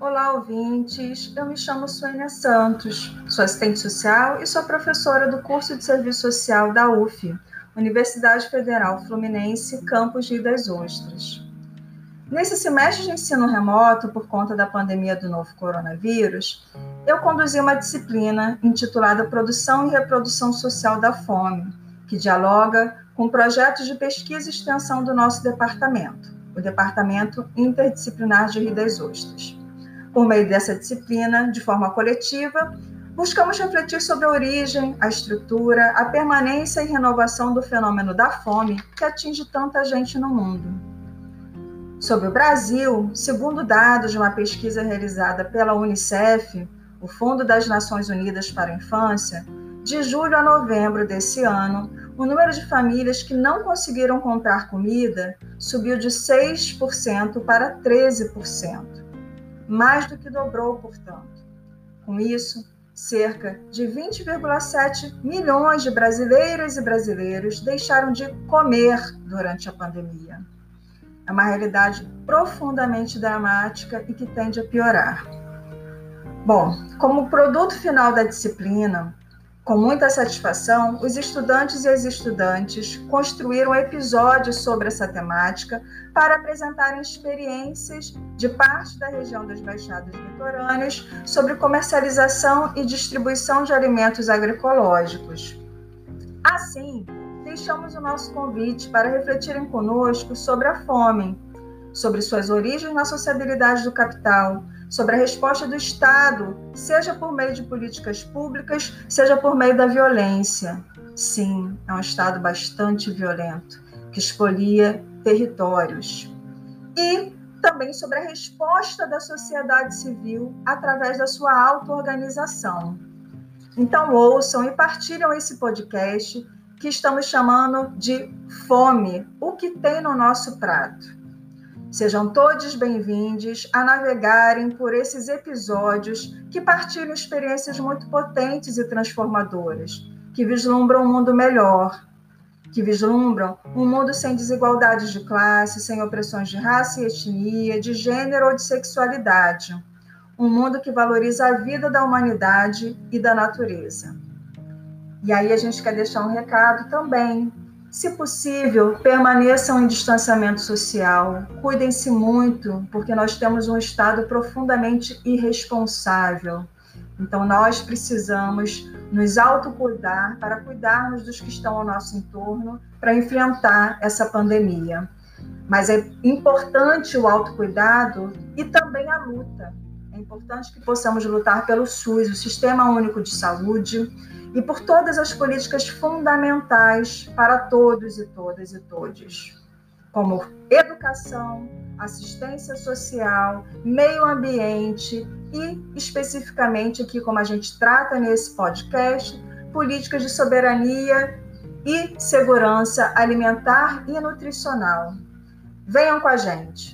Olá, ouvintes. Eu me chamo Suênia Santos, sou assistente social e sou professora do curso de Serviço Social da UF, Universidade Federal Fluminense, campus Rio das Ostras. Nesse semestre de ensino remoto, por conta da pandemia do novo coronavírus, eu conduzi uma disciplina intitulada Produção e Reprodução Social da Fome, que dialoga com projetos de pesquisa e extensão do nosso departamento, o Departamento Interdisciplinar de Rio das Ostras. Por meio dessa disciplina, de forma coletiva, buscamos refletir sobre a origem, a estrutura, a permanência e renovação do fenômeno da fome que atinge tanta gente no mundo. Sobre o Brasil, segundo dados de uma pesquisa realizada pela Unicef, o Fundo das Nações Unidas para a Infância, de julho a novembro desse ano, o número de famílias que não conseguiram comprar comida subiu de 6% para 13% mais do que dobrou, portanto. Com isso, cerca de 20,7 milhões de brasileiras e brasileiros deixaram de comer durante a pandemia. É uma realidade profundamente dramática e que tende a piorar. Bom, como produto final da disciplina, com muita satisfação, os estudantes e as estudantes construíram episódios sobre essa temática para apresentarem experiências de parte da região das Baixadas Litorâneas sobre comercialização e distribuição de alimentos agroecológicos. Assim, deixamos o nosso convite para refletirem conosco sobre a fome, sobre suas origens na sociabilidade do capital, sobre a resposta do Estado, seja por meio de políticas públicas, seja por meio da violência. Sim, é um Estado bastante violento, que expolia territórios. E também sobre a resposta da sociedade civil através da sua auto-organização. Então, ouçam e partilham esse podcast que estamos chamando de Fome, o que tem no nosso prato. Sejam todos bem-vindos a navegarem por esses episódios que partilham experiências muito potentes e transformadoras, que vislumbram um mundo melhor, que vislumbram um mundo sem desigualdades de classe, sem opressões de raça e etnia, de gênero ou de sexualidade. Um mundo que valoriza a vida da humanidade e da natureza. E aí a gente quer deixar um recado também se possível, permaneçam em distanciamento social, cuidem-se muito, porque nós temos um Estado profundamente irresponsável. Então, nós precisamos nos autocuidar para cuidarmos dos que estão ao nosso entorno para enfrentar essa pandemia. Mas é importante o autocuidado e também a luta. É importante que possamos lutar pelo SUS, o Sistema Único de Saúde, e por todas as políticas fundamentais para todos e todas e todos, como educação, assistência social, meio ambiente e, especificamente aqui, como a gente trata nesse podcast, políticas de soberania e segurança alimentar e nutricional. Venham com a gente!